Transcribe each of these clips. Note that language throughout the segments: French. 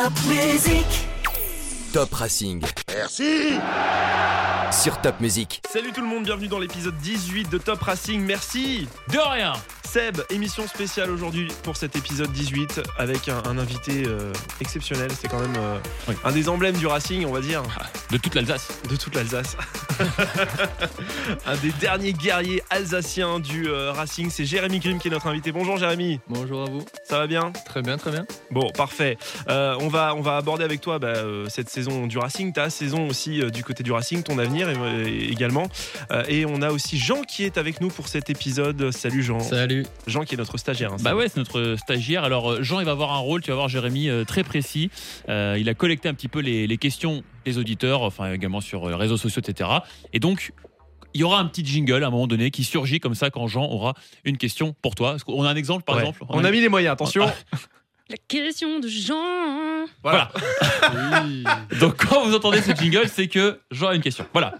Top Racing. Merci Sur Top Music. Salut tout le monde, bienvenue dans l'épisode 18 de Top Racing. Merci De rien Seb, émission spéciale aujourd'hui pour cet épisode 18 avec un, un invité euh, exceptionnel. C'est quand même euh, Oui. un des emblèmes du Racing, on va dire, De toute l'Alsace. de toute l'Alsace. un des derniers guerriers alsaciens du euh, Racing, c'est Jérémy Grimm qui est notre invité. Bonjour Jérémy, Bonjour à vous. ça va bien? Très bien, très bien. Bon, parfait. Euh, on, va, on va aborder avec toi bah, euh, cette saison du Racing, saison aussi euh, du côté du Racing, ton avenir euh, également. Euh, et on a aussi Jean qui est avec nous pour cet épisode. Salut Jean. Salut. Jean qui est notre stagiaire. hein, Bah ouais, c'est notre stagiaire. Alors Jean, il va avoir un rôle, tu vas voir Jérémy, très précis. Euh, il a collecté un petit peu les, les questions des auditeurs, enfin également sur euh, réseaux sociaux, etc. Et donc, il y aura un petit jingle à un moment donné qui surgit comme ça quand Jean aura une question pour toi. Qu'on a un exemple par Ouais. exemple? On a mis les moyens, attention. Ah. La question de Jean. Voilà. Oui. Donc quand vous entendez ce jingle, c'est que Jean a une question. Voilà.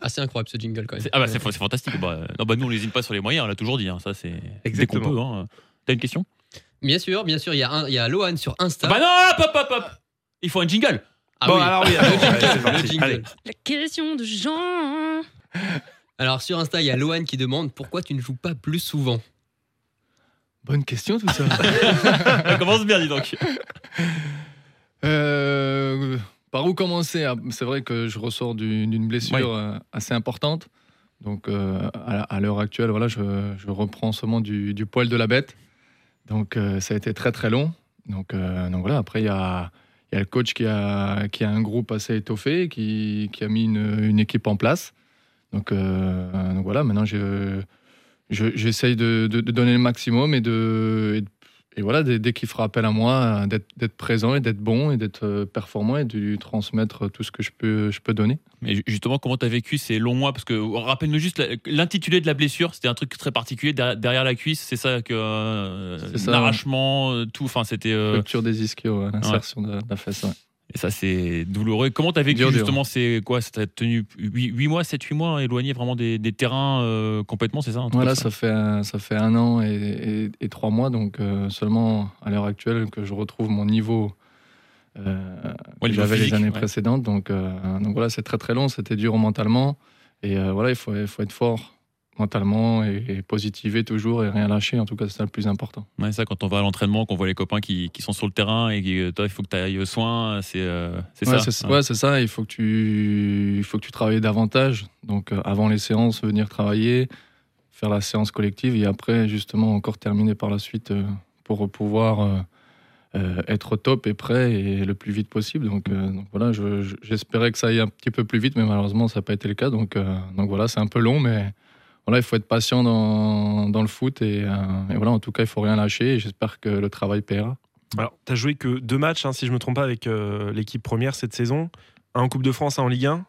Assez incroyable ce jingle quand même. C'est- Ah bah c'est c'est fantastique. Bah, non, bah, nous on lésine pas sur les moyens, on l'a toujours dit. hein. Ça c'est dès qu'on Exactement. peut. Hein. T'as une question? Bien sûr, bien sûr, il y a, un, il y a Lohan sur Insta. Bah non, hop hop hop. Il faut un jingle. Ah bon, oui. alors oui, Le allez, c'est le parti. jingle. Allez. La question de Jean. Alors sur Insta, il y a Lohan qui demande pourquoi tu ne joues pas plus souvent? Bonne question tout ça. Ça commence bien, dis donc. Euh, par où commencer? Ah, C'est vrai que je ressors du- d'une blessure Oui. euh, assez importante. Donc euh, à, l'heure actuelle, voilà, je, je reprends seulement du, du poil de la bête. Donc euh, ça a été très très long. Donc, donc voilà, après il y a, il y a le coach qui a, qui a un groupe assez étoffé, qui, qui a mis une, une équipe en place. Donc, donc voilà, maintenant je, je- j'essaye de, de- de donner le maximum et de, et de- et voilà, dès, dès qu'il fera appel à moi, euh, d'être, d'être présent et d'être bon et d'être euh, performant et de lui transmettre tout ce que je peux, je peux donner. Mais ju- justement, comment tu as vécu ces longs mois? Parce que rappelle-nous juste l'intitulé de la blessure. C'était un truc très particulier derrière, la cuisse. C'est ça que euh, C'est ça, l'arrachement, euh, tout. Enfin, c'était euh, Rupture des ischios, ouais, l'insertion de, de la fesse. Et ça, c'est douloureux. Comment tu as vécu Dur, justement C'est quoi? Ça t'a tenu 8, mois, 7-8 mois éloigné vraiment des, des terrains euh, complètement, c'est ça Voilà, ça? fait, un- ça fait un an et, et- et trois mois, donc euh, seulement à l'heure actuelle que je retrouve mon niveau euh, Ouais, que j'avais les années ouais. précédentes. Donc, euh, donc voilà, c'est très très long, c'était dur mentalement. Et voilà, il faut, il faut être fort mentalement et, et positiver toujours et rien lâcher. En tout cas, c'est ça le plus important. Ouais, ça, quand on va à l'entraînement, qu'on voit les copains qui, qui sont sur le terrain et que toi, il faut que tu ailles au soin, c'est euh, c'est Ouais, ça. ouais, c'est ça. Il faut que tu, il faut que tu travailles davantage. Donc, euh, avant les séances, venir travailler, faire la séance collective et après, justement, encore terminer par la suite euh, pour pouvoir euh, euh, être au top et prêt et le plus vite possible. Donc, euh, donc voilà, je- je- j'espérais que ça aille un petit peu plus vite, mais malheureusement, ça n'a pas été le cas. Donc, euh, donc voilà, c'est un peu long, mais voilà, il faut être patient dans, dans le foot et, euh, et voilà, en tout cas, il faut rien lâcher. Et j'espère que le travail paiera. Alors, tu as joué que deux matchs, hein, si je me trompe pas, avec euh, l'équipe première cette saison. Un en Coupe de France, un en Ligue 1.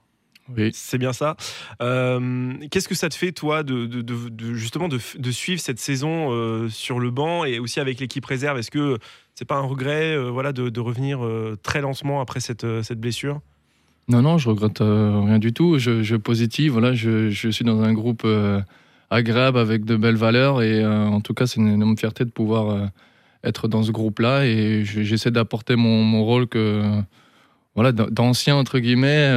Oui. C'est bien ça. Euh, Qu'est-ce que ça te fait, toi, de, de- de- de- justement de, suivre cette saison sur le banc et aussi avec l'équipe réserve? Est-ce que c'est pas un regret voilà, de, revenir très lentement après cette, cette blessure? Non, non, je regrette euh, rien du tout. Je, je positive. Voilà, je, je suis dans un groupe euh, agréable avec de belles valeurs et euh, en tout cas, c'est une énorme fierté de pouvoir être dans ce groupe-là et je- j'essaie d'apporter mon, mon rôle que voilà d'an- d'ancien entre guillemets.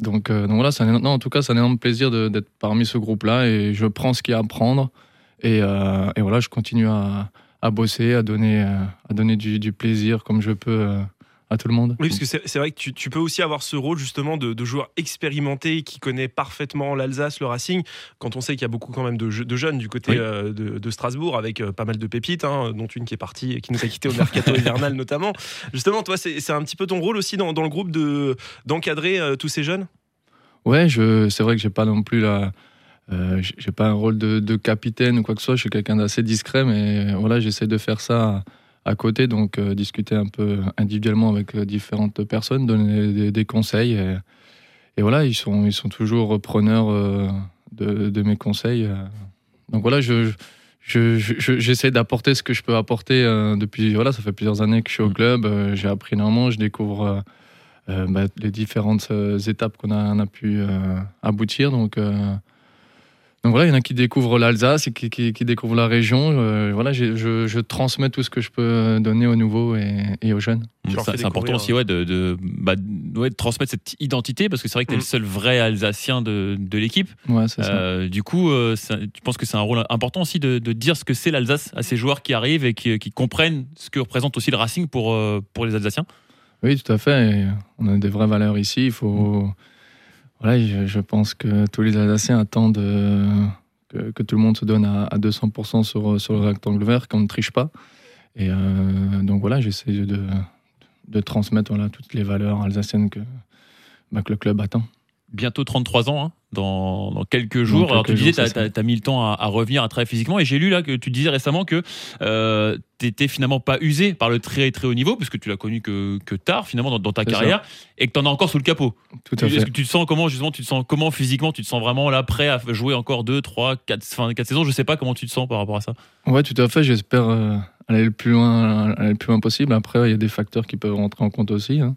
donc, donc voilà, un, non, en tout cas, c'est un énorme plaisir d'être parmi ce groupe-là et je prends ce qu'il y a à prendre et, et voilà, je continue à, à bosser, à donner, à donner du, plaisir comme je peux à tout le monde. Oui, parce que c'est vrai que tu, tu peux aussi avoir ce rôle justement de, de joueur expérimenté qui connaît parfaitement l'Alsace, le Racing, quand on sait qu'il y a beaucoup quand même de, je- de jeunes du côté Oui. euh, de, de Strasbourg avec euh, pas mal de pépites, hein, dont une qui est partie, qui nous a quitté au mercato hivernal notamment. Justement, toi, c'est un petit peu ton rôle aussi dans, dans le groupe de d'encadrer euh, tous ces jeunes? Ouais, je, c'est vrai que j'ai pas non plus la, j'ai j'ai pas un rôle de, de capitaine ou quoi que ce soit. Je suis quelqu'un d'assez discret, mais voilà, j'essaie de faire ça à côté, donc euh, discuter un peu individuellement avec euh, différentes personnes, donner des, des conseils. Et, et voilà, ils sont, ils sont toujours preneurs euh, de, de mes conseils. Donc voilà, je, je, je- je- j'essaie d'apporter ce que je peux apporter depuis. Voilà, ça fait plusieurs années que je suis au Mm. club. j'ai appris énormément, je découvre. bah, les différentes étapes qu'on a, on a pu aboutir. Donc, donc voilà, il y en a qui découvrent l'Alsace et qui, qui- qui découvrent la région. Euh, voilà, je, je transmets tout ce que je peux donner aux nouveaux et, et aux jeunes. C'est important aussi ouais, de, de, bah, ouais, de transmettre cette identité parce que c'est vrai que tu es Mm. le seul vrai Alsacien de, de l'équipe. Ouais. Euh, du coup, euh, ça- tu penses que c'est un rôle important aussi de, de dire ce que c'est l'Alsace à ces joueurs qui arrivent et qui, qui comprennent ce que représente aussi le Racing pour, euh, pour les Alsaciens? Oui, tout à fait. Et on a des vraies valeurs ici. Il faut. Je, pense que tous les Alsaciens attendent euh, que, tout le monde se donne à, à 200% sur, le rectangle vert, qu'on ne triche pas. Et euh, donc voilà, j'essaie de, transmettre toutes les valeurs alsaciennes que, bah, le club attend. bientôt 33 ans, hein, dans, dans quelques jours. quelques Alors, tu disais, tu as, mis le temps à, à revenir à travailler physiquement. Et j'ai lu là que tu disais récemment que euh, tu n'étais finalement pas usé par le très très haut niveau, puisque tu l'as connu que, que tard, finalement, dans, dans ta ça. carrière, et que tu en as encore sous le capot. Tout à Est-ce fait. que tu te sens comment, justement, tu te sens comment physiquement Tu te sens vraiment là, prêt à jouer encore 2, 3, 4, enfin, 4 saisons? Je sais pas comment tu te sens par rapport à ça. Ouais, tout à fait. J'espère euh, aller le plus loin, aller le plus loin possible. Après, il y a des facteurs qui peuvent rentrer en compte aussi, hein.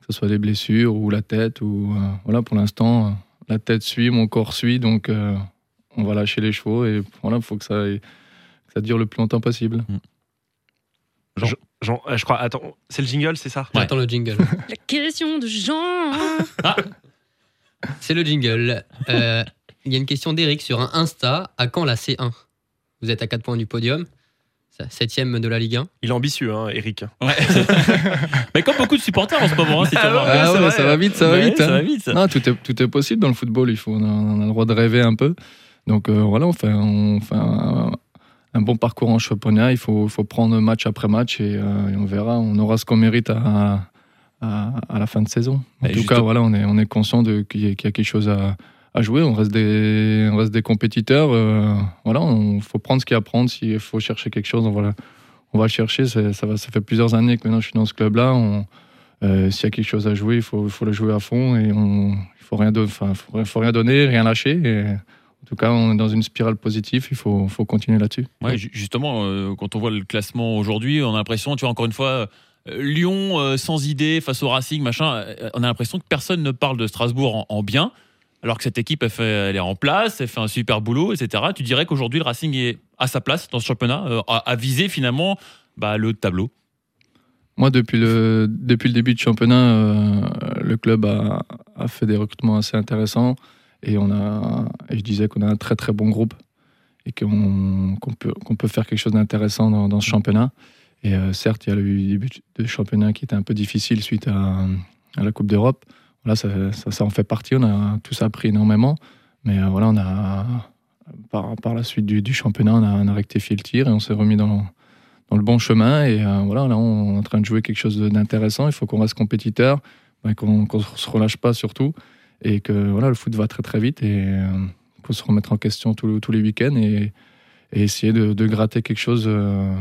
que ce soit des blessures ou la tête. Ou euh, voilà, pour l'instant, euh, la tête suit, mon corps suit, donc euh, on va lâcher les chevaux et voilà, il faut que ça, aille- que ça dure le plus longtemps possible. Jean, euh, je crois. Attends, c'est le jingle, c'est ça? J'attends le jingle. La question de Jean. C'est le jingle. Euh, Il y a une question d'Eric sur un Insta. À quand la C1 Vous êtes à 4 points du podium. Septième de la Ligue 1. Il est ambitieux, hein, Eric. Mais comme beaucoup de supporters en ce moment, hein, c'est Ah ouais, Ah c'est ouais, vrai. ça va vite, ça va ça hein. va vite. ça. Non, tout est, tout est possible dans le football. Il faut, on, a, on a le droit de rêver un peu. Donc euh, voilà, on fait, on fait un, un bon parcours en championnat. Il faut, faut prendre match après match et, euh, et on verra. On aura ce qu'on mérite à, à, à la fin de saison. En Et tout cas, voilà, on est, on est conscient y, qu'il y a quelque chose à, à jouer. On reste des, on reste des compétiteurs. euh, voilà, il faut prendre ce qu'il y a à prendre. S'il faut chercher quelque chose, on va, on va chercher. Ça, va, ça fait plusieurs années que maintenant je suis dans ce club-là. Euh, S'il y a quelque chose à jouer, il faut, le jouer à fond et il faut rien, enfin, faut, faut rien donner, rien lâcher. En tout cas, on est dans une spirale positive. Il faut, continuer là-dessus. Ouais, ju- justement, euh, quand on voit le classement aujourd'hui, on a l'impression, tu vois, encore une fois, euh, Lyon euh, sans idée face au Racing, machin, on a l'impression que personne ne parle de Strasbourg en bien, alors que cette équipe, elle, fait, est en place, elle fait un super boulot, etc. Tu dirais qu'aujourd'hui, le Racing est à sa place dans ce championnat, euh, à, viser finalement bah, le tableau? Moi, depuis le, depuis le début du championnat, euh, le club a, fait des recrutements assez intéressants. Et, on a, et je disais qu'on a un très très bon groupe et qu'on peut, peut faire quelque chose d'intéressant dans, dans ce championnat. Et euh, certes, il y a eu le début de championnat qui était un peu difficile suite à la Coupe d'Europe. Voilà, ça, en fait partie. On a tous appris énormément. Mais euh, voilà, on a, par, par la suite du, du championnat, on a, on rectifié le tir et on s'est remis dans, dans le bon chemin. Et euh, voilà, là, on est en train de jouer quelque chose d'intéressant. Il faut qu'on reste compétiteur, qu'on qu'on se relâche pas surtout. Et que voilà, le foot va très très vite et il faut se remettre en question tous tous les week-ends et, et essayer de, de gratter quelque chose euh,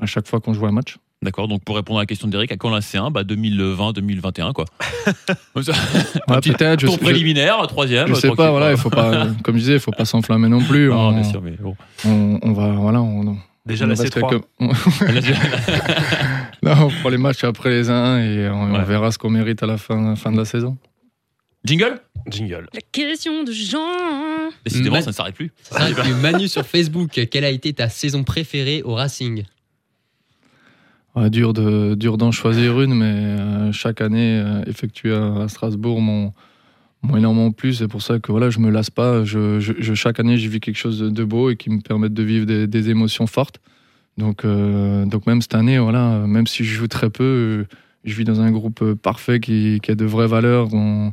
à chaque fois qu'on joue un match. D'accord, donc pour répondre à la question d'Eric, à quand la C1 bah 2020-2021, quoi. Petit peut-être, je, tour préliminaire, troisième. je sais pas, voilà, il faut pas, comme je disais, il faut pas s'enflammer non plus. Non, on, bien sûr, mais bon. on, on va, voilà, on, Déjà on la reste C3. quelques- on- non, on prend les matchs après les uns et on, verra ce qu'on mérite à la fin, fin de la saison. Jingle? Jingle. La question de Jean. Décidément, Ma- ça ne s'arrête plus. Ça s'arrête plus. Manu sur Facebook, quelle a été ta saison préférée au Racing? Ouais, dur de dur d'en choisir une, mais euh, chaque année euh, effectuée à, à Strasbourg m'ont énormément plu. C'est pour ça que voilà, je me lasse pas. Je, chaque année, j'ai vu quelque chose de, beau et qui me permettent de vivre des, émotions fortes. Donc, euh, donc même cette année, voilà, même si je joue très peu, je vis dans un groupe parfait qui, a de vraies valeurs. On,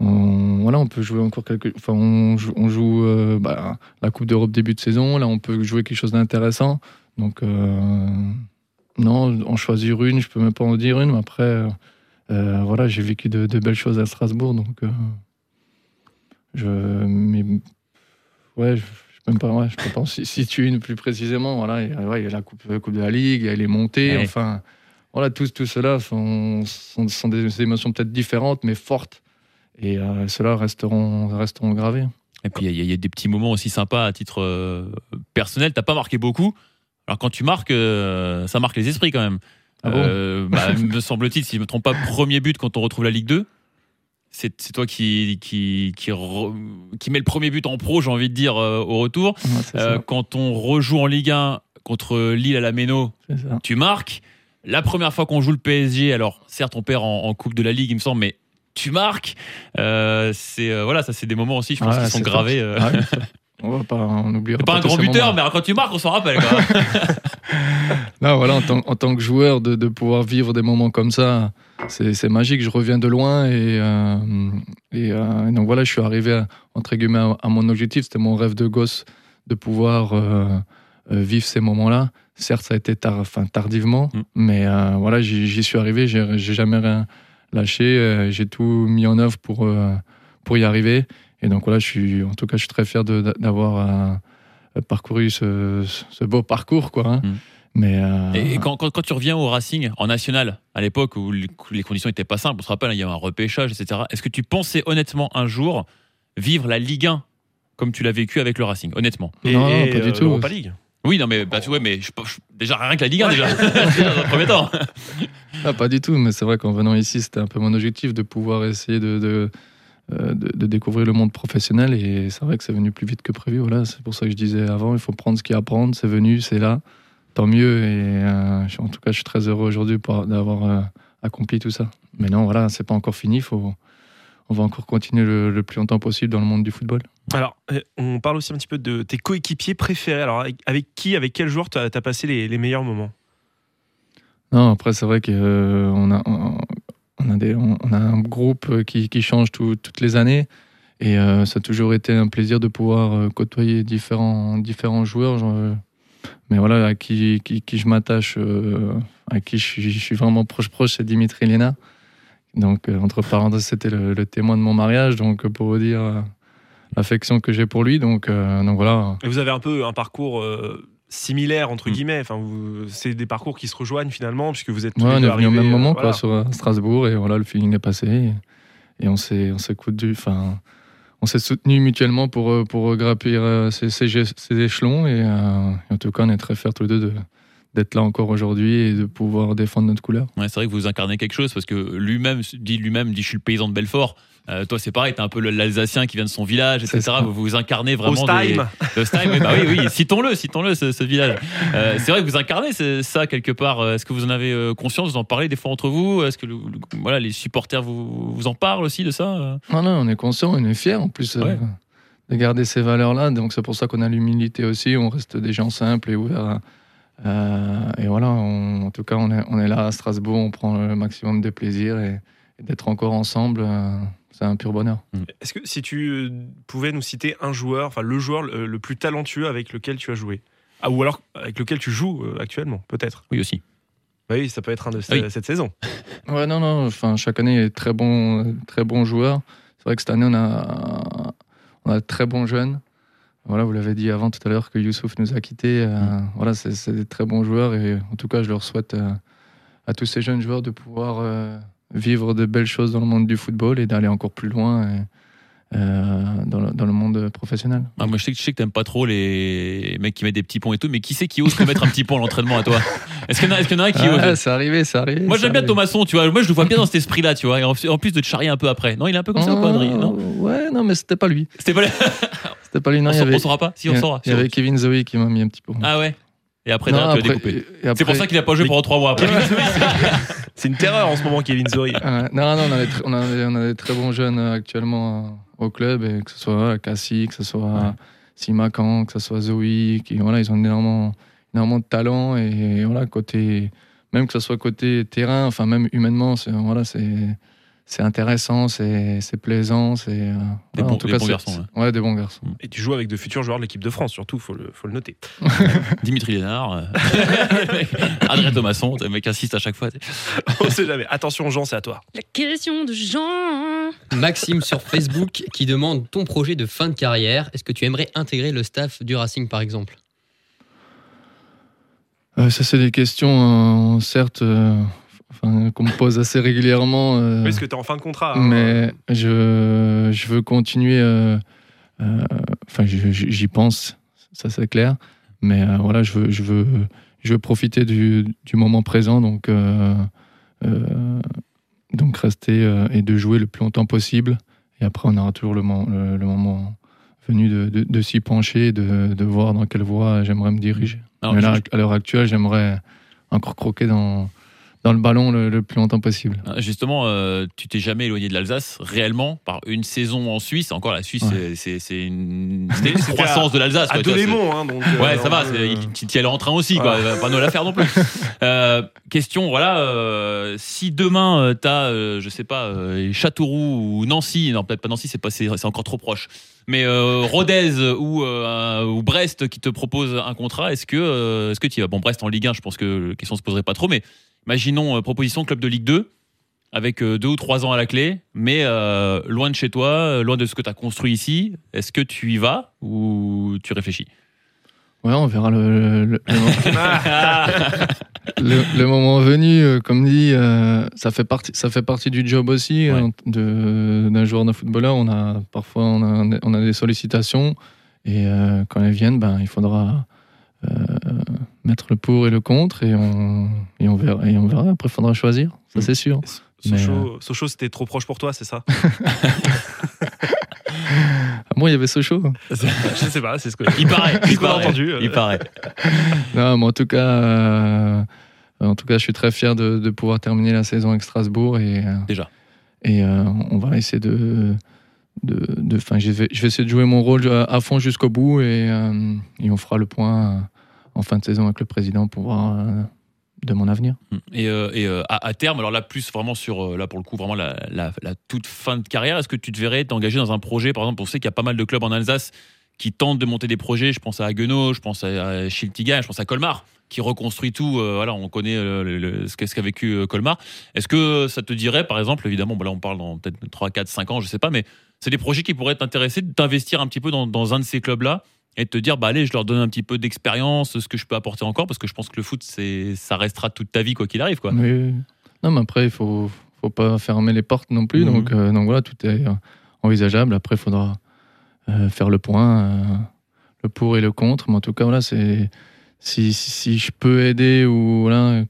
voilà, on peut jouer encore quelque, enfin, on joue, euh, bah, la Coupe d'Europe début de saison. Là, on peut jouer quelque chose d'intéressant. Donc non, en choisir une, je peux même pas en dire une, mais après, euh, euh, voilà, j'ai vécu de, de belles choses à Strasbourg, donc euh, je, mais, ouais, je, je peux même pas, ouais, je peux pas en si- situer une plus précisément. Voilà, il y a, ouais, il y a la coupe, coupe de la Ligue, il y a les montées, Ouais. enfin, voilà, tout, tout cela sont, sont, sont des émotions peut-être différentes, mais fortes, et euh, cela resteront, resteront gravés. Et puis il y, y a des petits moments aussi sympas à titre personnel. T'as pas marqué beaucoup. Alors quand tu marques, euh, ça marque les esprits quand même. Ah bon Euh, bah, me semble-t-il, si je me trompe pas, premier but quand on retrouve la Ligue 2. c'est toi qui, qui, qui, re- qui met le premier but en pro, j'ai envie de dire, euh, au retour. Ouais, quand on rejoue en Ligue 1 contre Lille à la Méno, tu marques. La première fois qu'on joue le PSG, alors certes on perd en, en Coupe de la Ligue, il me semble, mais tu marques. Euh, c'est euh, voilà, ça c'est des moments aussi, je pense, Ouais, qui sont gravés. Ouais, on va pas, on oubliera C'est pas un grand buteur, mais quand tu marques, on s'en rappelle. Quoi. Non, voilà, en tant, en tant que joueur, de, de pouvoir vivre des moments comme ça, c'est magique. Je reviens de loin et, euh, et, euh, et donc voilà, je suis arrivé à, entre guillemets à, à mon objectif. C'était mon rêve de gosse de pouvoir euh, vivre ces moments-là. Certes, ça a été enfin, tardivement, Mm. mais voilà, j'y suis arrivé. J'ai jamais rien lâché. J'ai tout mis en œuvre pour, pour y arriver. Et donc voilà, je suis, en tout cas, je suis très fier d'avoir euh, parcouru ce, ce beau parcours, quoi. hein. Mm. Mais euh, Et, quand, quand, quand tu reviens au Racing en national, à l'époque où les conditions n'étaient pas simples, on se rappelle, hein, il y avait un repêchage, etc. Est-ce que tu pensais honnêtement un jour vivre la Ligue 1 comme tu l'as vécu avec le Racing, honnêtement? Et, Non, et, pas du euh, tout. l'Europa League? Oui, non, mais bah, tu vois, mais je- je- déjà rien que la Ligue 1 déjà, Déjà, dans un premier temps. Ah, pas du tout, mais c'est vrai qu'en venant ici, c'était un peu mon objectif de pouvoir essayer de, de, de- de découvrir le monde professionnel. Et c'est vrai que c'est venu plus vite que prévu. Voilà, c'est pour ça que je disais avant, il faut prendre ce qu'il y a à prendre. C'est venu, c'est là, tant mieux. Et euh, en tout cas, je suis très heureux aujourd'hui d'avoir euh, accompli tout ça. Mais non, voilà, c'est pas encore fini. Faut, on va encore continuer le, le plus longtemps possible dans le monde du football. Alors, euh, on parle aussi un petit peu de tes coéquipiers préférés. Alors, avec, avec qui, avec quel joueur tu as, passé les, les meilleurs moments? Non, après, c'est vrai qu'on a, on on a, un groupe qui, qui change tout- toutes les années. Et euh, ça a toujours été un plaisir de pouvoir euh, côtoyer différents, joueurs. euh, mais voilà, à qui, je m'attache, euh, à qui je suis, vraiment proche-proche, c'est Dimitri Lena. Donc, euh, entre parenthèses, c'était le, témoin de mon mariage. Donc, euh, pour vous dire euh, l'affection que j'ai pour lui. Euh, donc voilà. Et vous avez un peu un parcours euh, similaire, entre Mm. guillemets. Enfin, c'est des parcours qui se rejoignent finalement, puisque vous êtes tous Ouais, les on deux est venu au même euh, moment voilà. quoi, sur euh, Strasbourg et voilà, le feeling est passé et, et on s'est on s'est coudu, enfin on s'est soutenu mutuellement pour euh, pour euh, ces, ces, gé- ces échelons et, euh, et en tout cas on est très fiers tous les deux de d'être là encore aujourd'hui et de pouvoir défendre notre couleur. Ouais, c'est vrai que vous incarnez quelque chose parce que lui-même dit lui-même dit je suis le paysan de Belfort. Euh, toi c'est pareil, t'es un peu le- l'Alsacien qui vient de son village, C'est etc. ça. Vous, vous incarnez vraiment des, Ostheim. Ostheim, oui, bah oui, oui, citons-le, citons-le ce, ce village. Euh, c'est vrai que vous incarnez c'est- ça quelque part. Euh, Est-ce que vous en avez conscience Vous en parlez des fois entre vous? Est-ce que le- le- voilà les supporters vous, vous en parlent aussi de ça Non non, on est conscient, on est fiers en plus euh, de garder ces valeurs là. Donc c'est pour ça qu'on a l'humilité aussi. On reste des gens simples et ouverts. Euh, et voilà, on- en tout cas on est on est là à Strasbourg, on prend le maximum de plaisir et, et d'être encore ensemble, euh, c'est un pur bonheur. Est-ce que si tu euh, pouvais nous citer un joueur, enfin le joueur le, le plus talentueux avec lequel tu as joué? Ah, Ou alors avec lequel tu joues euh, actuellement, peut-être? Oui aussi. Oui, ça peut être un de Ah oui. cette saison. Ouais, non, non. Enfin, chaque année, il y a de très bons, très bons joueurs. C'est vrai que cette année, on a, on a de très bons jeunes. Voilà, vous l'avez dit avant tout à l'heure que Youssouf nous a quittés. euh, Voilà, c'est des très bons joueurs et en tout cas, je leur souhaite euh, à tous ces jeunes joueurs de pouvoir euh, vivre de belles choses dans le monde du football et d'aller encore plus loin et, euh, dans, le, dans le monde professionnel. Ah, moi je sais que je sais que t'aimes pas trop les mecs qui mettent des petits ponts et tout, mais qui c'est qui ose te mettre un petit pont à l'entraînement à toi? Est-ce qu'il y en a, est-ce qu'il y en a un qui ose? Ah, c'est arrivé, c'est arrivé. Moi j'aime bien. Thomasson, tu vois. Moi je le vois bien dans cet esprit-là, tu vois. Et en en plus de te charrier un peu après. Non, il est un peu comme ça pas, Adrien Non? Oh, Ouais, non, mais c'était pas lui. C'était pas. C'était pas lui. Non, on il y avait- on saura pas Si on saura. Il y avait Kevin Zoe qui m'a mis un petit peu. Ah ouais. Et après, Non, derrière, tu as après- découpé. C'est pour après- ça qu'il a pas joué pendant trois mois après. C'est une terreur en ce moment, Kevin Zori. Euh, non, non, on a, des, on, a, des- on a des très bons jeunes euh, actuellement euh, au club, et que ce soit Cassie, que ce soit Ouais. Simakan, que ce soit Zoe, qui, voilà, ils ont énormément, énormément de talent et, voilà, côté, même que ce soit côté terrain, enfin même humainement, c'est voilà, c'est intéressant, c'est c'est plaisant, c'est euh, Des bons- en tout des cas, bons c'est- garçons, Ouais, des bons garçons. Et tu joues avec de futurs joueurs de l'équipe de France, surtout, faut le, faut le noter. Dimitri Lénard, euh, Adrien Thomasson, le mec insiste à chaque fois. On sait jamais. Attention, Jean, c'est à toi. La question de Jean. Maxime sur Facebook qui demande ton projet de fin de carrière. Est-ce que tu aimerais intégrer le staff du Racing par exemple? Euh, ça, c'est des questions, euh, certes, euh, enfin, qu'on me pose assez régulièrement. euh, Parce que tu es en fin de contrat. hein. mais je, je veux continuer. euh, euh, Enfin, j'y pense, ça c'est clair. Mais euh, voilà, je veux, je veux, je veux profiter du, du moment présent. Donc, euh, euh, donc rester euh, et de jouer le plus longtemps possible. Et après, on aura toujours le, mo- le- le moment venu de, de- de s'y pencher, de, de voir dans quelle voie j'aimerais me diriger. Alors, Mais je- là, à l'heure actuelle, j'aimerais encore croquer dans, dans le ballon le, le plus longtemps possible. Ah, Justement, euh, tu t'es jamais éloigné de l'Alsace réellement par une saison en Suisse? Encore la Suisse, Ouais. c'est- une, croissance de l'Alsace. À tu c'est- Delémont, hein, donc. euh, Ouais, ça va, peut- il- tu y allais en train aussi, quoi. Pas nous la faire non plus. Euh, question, voilà, euh, si demain euh, t'as, euh, je sais pas, euh, Châteauroux ou Nancy, non peut-être pas Nancy, c'est pas, c'est encore trop proche, mais euh, Rodez ou, euh, ou Brest qui te propose un contrat, est-ce que, euh, est-ce que tu y vas? Bon, Brest en Ligue 1, je pense que la question se poserait pas trop, mais imaginons euh, proposition club de Ligue 2 avec euh, deux ou trois ans à la clé, mais euh, loin de chez toi, loin de ce que tu as construit ici. Est-ce que tu y vas ou tu réfléchis? Ouais, on verra le, le- le- le- le moment venu. Comme dit, euh, ça, fait partie, ça fait partie du job aussi Ouais. de- d'un joueur de footballeur. On a, parfois, on a, on a des sollicitations. Et euh, quand elles viennent, ben, il faudra euh, mettre le pour et le contre. Et on, et on, verra, et on verra. Après, il faudra choisir. Ça, Mm. c'est sûr. Mais, Sochaux, Sochaux, c'était trop proche pour toi, c'est ça? Ah bon, il y avait Sochaux? Je sais pas, c'est ce que. Il paraît, il paraît, entendu, euh. il paraît. Non, mais en tout cas, euh, en tout cas, je suis très fier de, de pouvoir terminer la saison avec Strasbourg et euh, Déjà. Et euh, on va essayer de, de, de- enfin, je vais, je vais essayer de jouer mon rôle à, à fond jusqu'au bout et, euh, et on fera le point euh, en fin de saison avec le président pour voir euh, de mon avenir. Et, euh, euh, à, terme, alors là, plus vraiment sur, là pour le coup, vraiment la, toute fin de carrière, est-ce que tu te verrais t'engager dans un projet Par exemple, on sait qu'il y a pas mal de clubs en Alsace qui tentent de monter des projets. Je pense à Haguenau, je pense à, à Schiltiga, je pense à Colmar, qui reconstruit tout. voilà, on connaît le- le- ce qu'a vécu Colmar. Est-ce que ça te dirait, par exemple, évidemment, là on parle dans peut-être 3, 4, 5 ans, je sais pas, mais c'est des projets qui pourraient t'intéresser d'investir un petit peu dans un de ces clubs-là et te dire, bah allez, je leur donne un petit peu d'expérience, ce que je peux apporter encore, parce que je pense que le foot, c'est, ça restera toute ta vie, quoi qu'il arrive, quoi. Non, mais après, il faut, faut pas fermer les portes non plus. Mhm. Donc, euh, donc voilà, tout est euh, envisageable. Après, il faudra euh, faire le point, euh, le pour et le contre. Mais en tout cas, voilà, c'est si, si, si je peux aider ou voilà,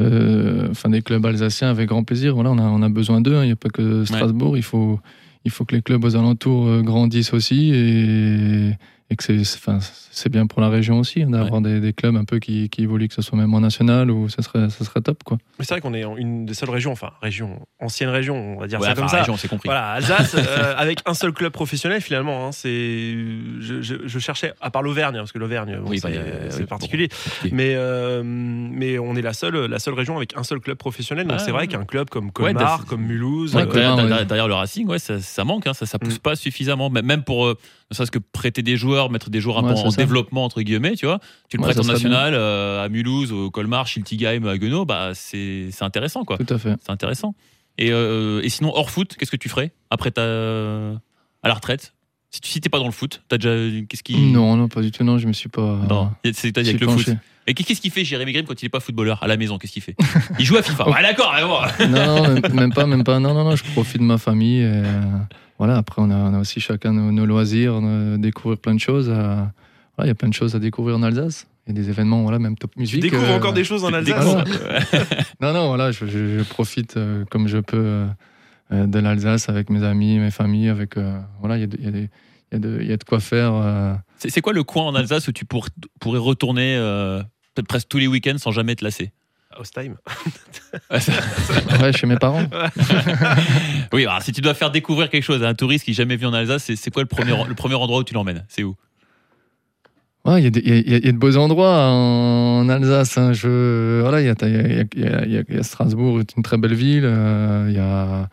enfin des clubs alsaciens avec grand plaisir. Voilà, on a, on a besoin d'eux. hein. Il n'y a pas que Strasbourg. Il faut il faut que les clubs aux alentours grandissent aussi et, et que c'est enfin, c'est bien pour la région aussi hein, d'avoir des, des clubs un peu qui, qui évoluent, que ce soit même en national ou ça serait ça serait top quoi. Mais c'est vrai qu'on est en une des seules régions, enfin, région, ancienne région, on va dire Ouais, ça comme ça. région, c'est compris. Voilà, Alsace, euh, avec un seul club professionnel finalement. hein, c'est, je, je- je cherchais, à part l'Auvergne, hein, parce que l'Auvergne, bon, Oui, c'est, bah, euh, c'est oui, particulier. Mais, euh, mais on est la seule, la seule région avec un seul club professionnel. Donc Ah, c'est vrai ouais. qu'un club comme Colmar, comme Mulhouse, euh, derrière, ouais. derrière- derrière le Racing, ouais, ça, ça manque, hein, ça, ça pousse Mm. pas suffisamment. Même même pour, euh, ne serait-ce que prêter des joueurs, mettre des joueurs Ouais, en développement entre guillemets, tu vois. Tu le Ouais, prêtes en national euh, à Mulhouse, au Colmar, Schiltigheim, à Haguenau, bah c'est c'est intéressant quoi. Tout à fait. C'est intéressant. Et, euh, et sinon hors foot, qu'est-ce que tu ferais après ta à la retraite? Si tu si t'es pas dans le foot, t'as déjà qu'est-ce qui Non, non, pas du tout. Non, je me suis pas. Non, c'est avec le foot. Et qu'est-ce qu'il fait Jérémy Grimm quand il est pas footballeur à la maison? Qu'est-ce qu'il fait? Il joue à FIFA. Ouais, d'accord. ouais, bon. Non, même, pas, même pas. Non, non, non, je profite de ma famille. et, euh, voilà, après, on a, on a aussi chacun nos, nos loisirs, euh, découvrir plein de choses. euh, voilà, il y a plein de choses à découvrir en Alsace. Il y a des événements, voilà, même top tu musique. découvres euh, encore des choses en Alsace. découvres. Non, non, voilà, je, je- je profite euh, comme je peux euh, de l'Alsace avec mes amis, mes familles. Avec, euh, voilà, il y, a de- il y, a des- il y, a de- il y a de quoi faire. euh. C'est quoi le coin en Alsace où tu pour- pourrais retourner euh, peut-être presque tous les week-ends sans jamais te lasser? Ostheim. Ouais, chez mes parents. Oui, alors si tu dois faire découvrir quelque chose à un touriste qui n'a jamais vu en Alsace, c'est- quoi le premier, le premier endroit où tu l'emmènes C'est où il y, a y y y de beaux endroits en Alsace. hein. Je, voilà, il y a, y Strasbourg, c'est une très belle ville. euh, Il y, a,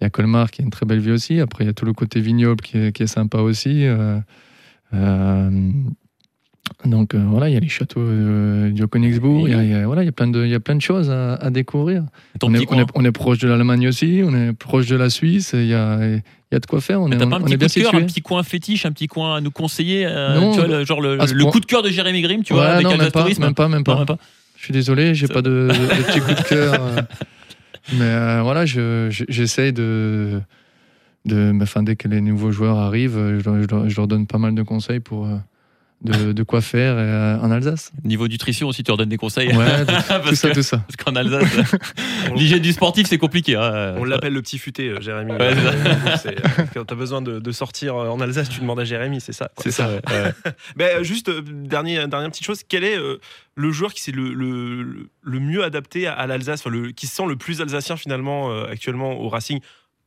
il y a Colmar, qui est une très belle ville aussi. Après, il y a tout le côté vignoble qui est, qui est sympa aussi. euh, euh, donc euh, voilà, il y a les châteaux euh, du Königsbourg. Il y a, il y a- voilà, il y a plein de, il y a plein de choses à, à découvrir. On est, on, coin est, on est proche de l'Allemagne aussi. On est proche de la Suisse. Il y a, il y a de quoi faire. On Mais est, pas un on petit coup de cœur, un petit coin fétiche, un petit coin à nous conseiller euh, Non, tu vois, le, Genre le, coup de cœur de Jérémy Grimm, tu vois, avec non, même pas, Tourisme même pas, même pas. Non, même pas. Je suis désolé, j'ai pas de, de petit coup de cœur. euh. Mais voilà, je- je- j'essaye de, de, enfin, dès que les nouveaux joueurs arrivent, je leur, je leur- je leur donne pas mal de conseils pour, de, de quoi faire euh, en Alsace. Niveau nutrition aussi, tu leur donnes des conseils. Ouais, tout, parce tout ça, que- tout ça. parce qu'en Alsace, l'hygiène du sportif, c'est compliqué. hein. On l'appelle le petit futé, euh, Jérémy. Ouais. Euh, Quand t'as besoin de, de sortir en Alsace, tu demandes à Jérémy, c'est ça. C'est ça, ouais. ouais. Juste, dernier, dernière petite chose, quel est euh, le joueur qui s'est le, le, mieux adapté à, à l'Alsace, enfin, qui se sent le plus alsacien finalement euh, actuellement au Racing?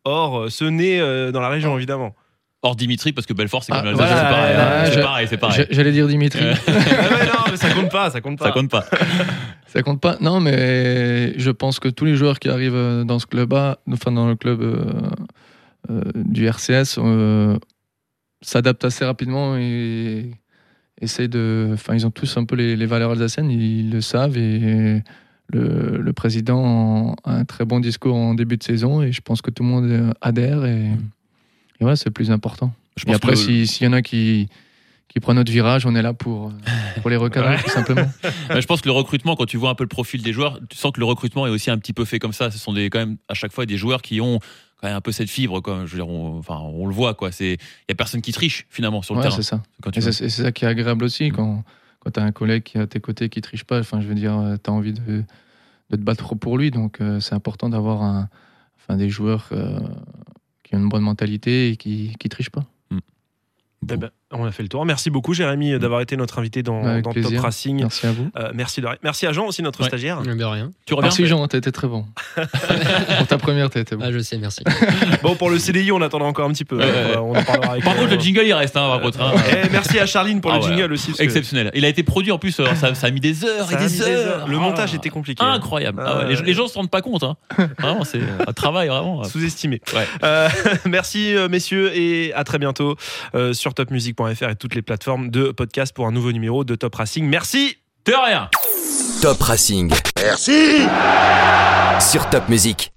Or, ce né euh, dans la région, évidemment. Hors Dimitri, parce que Belfort, c'est Ah, comme l'Alsace, voilà, c'est pareil. ouais, hein. c'est pareil, c'est pareil. J'a- J'allais dire Dimitri. Ah ouais, non, mais ça compte pas, ça compte pas. ça compte pas. Ça compte pas. Non, mais je pense que tous les joueurs qui arrivent euh, dans ce club-là, enfin dans le club euh, euh, du RCS, euh, s'adaptent assez rapidement et essayent de. Enfin, ils ont tous un peu les, les valeurs alsaciennes, ils le savent et le, le président a un très bon discours en début de saison et je pense que tout le monde adhère et, et ouais, c'est le plus important. Je Et après, si- s'il y en a qui qui prennent notre virage, on est là pour, euh, pour les recadrer, tout simplement. Je pense que le recrutement, quand tu vois un peu le profil des joueurs, tu sens que le recrutement est aussi un petit peu fait comme ça. Ce sont des, quand même à chaque fois des joueurs qui ont quand même un peu cette fibre. Quoi. Je veux dire, on, enfin, on le voit. il y a personne qui triche finalement sur le Ouais, terrain. c'est ça. Quand Et c'est ça qui est agréable aussi quand, quand tu as un collègue qui est à tes côtés qui triche pas. Enfin, je veux dire, tu as envie de, de te battre pour lui. Donc, euh, c'est important d'avoir enfin, des joueurs euh, qui ont une bonne mentalité et qui ne trichent pas. Eh ben, on a fait le tour. Merci beaucoup, Jérémy, d'avoir été notre invité dans, Avec dans Top. Racing. Merci à vous. Euh, merci, de... merci à Jean aussi, notre Ouais. stagiaire. De rien. Tu reviens Merci Jean, t'as été très bon. pour ta première, t'as été bon. Ah, je sais, merci. Bon, pour le CDI, on attendra encore un petit peu. Ouais, ouais. On en parlera avec, Par contre, euh, le jingle il reste. Hein, par contre, hein. Et merci à Charline pour Ah, le voilà. jingle aussi. que Exceptionnel. Il a été produit en plus. euh, Ça, ça a mis des heures ça et des heures. Le Ah. montage était compliqué. Incroyable. Ah Ah ouais, les, les gens se rendent pas compte. Hein. Vraiment, c'est un travail vraiment. Sous-estimé. Merci messieurs et à très bientôt sur et toutes les plateformes de podcast pour un nouveau numéro de Top Racing. Merci. De rien. Top Racing. Merci Sur Top Music.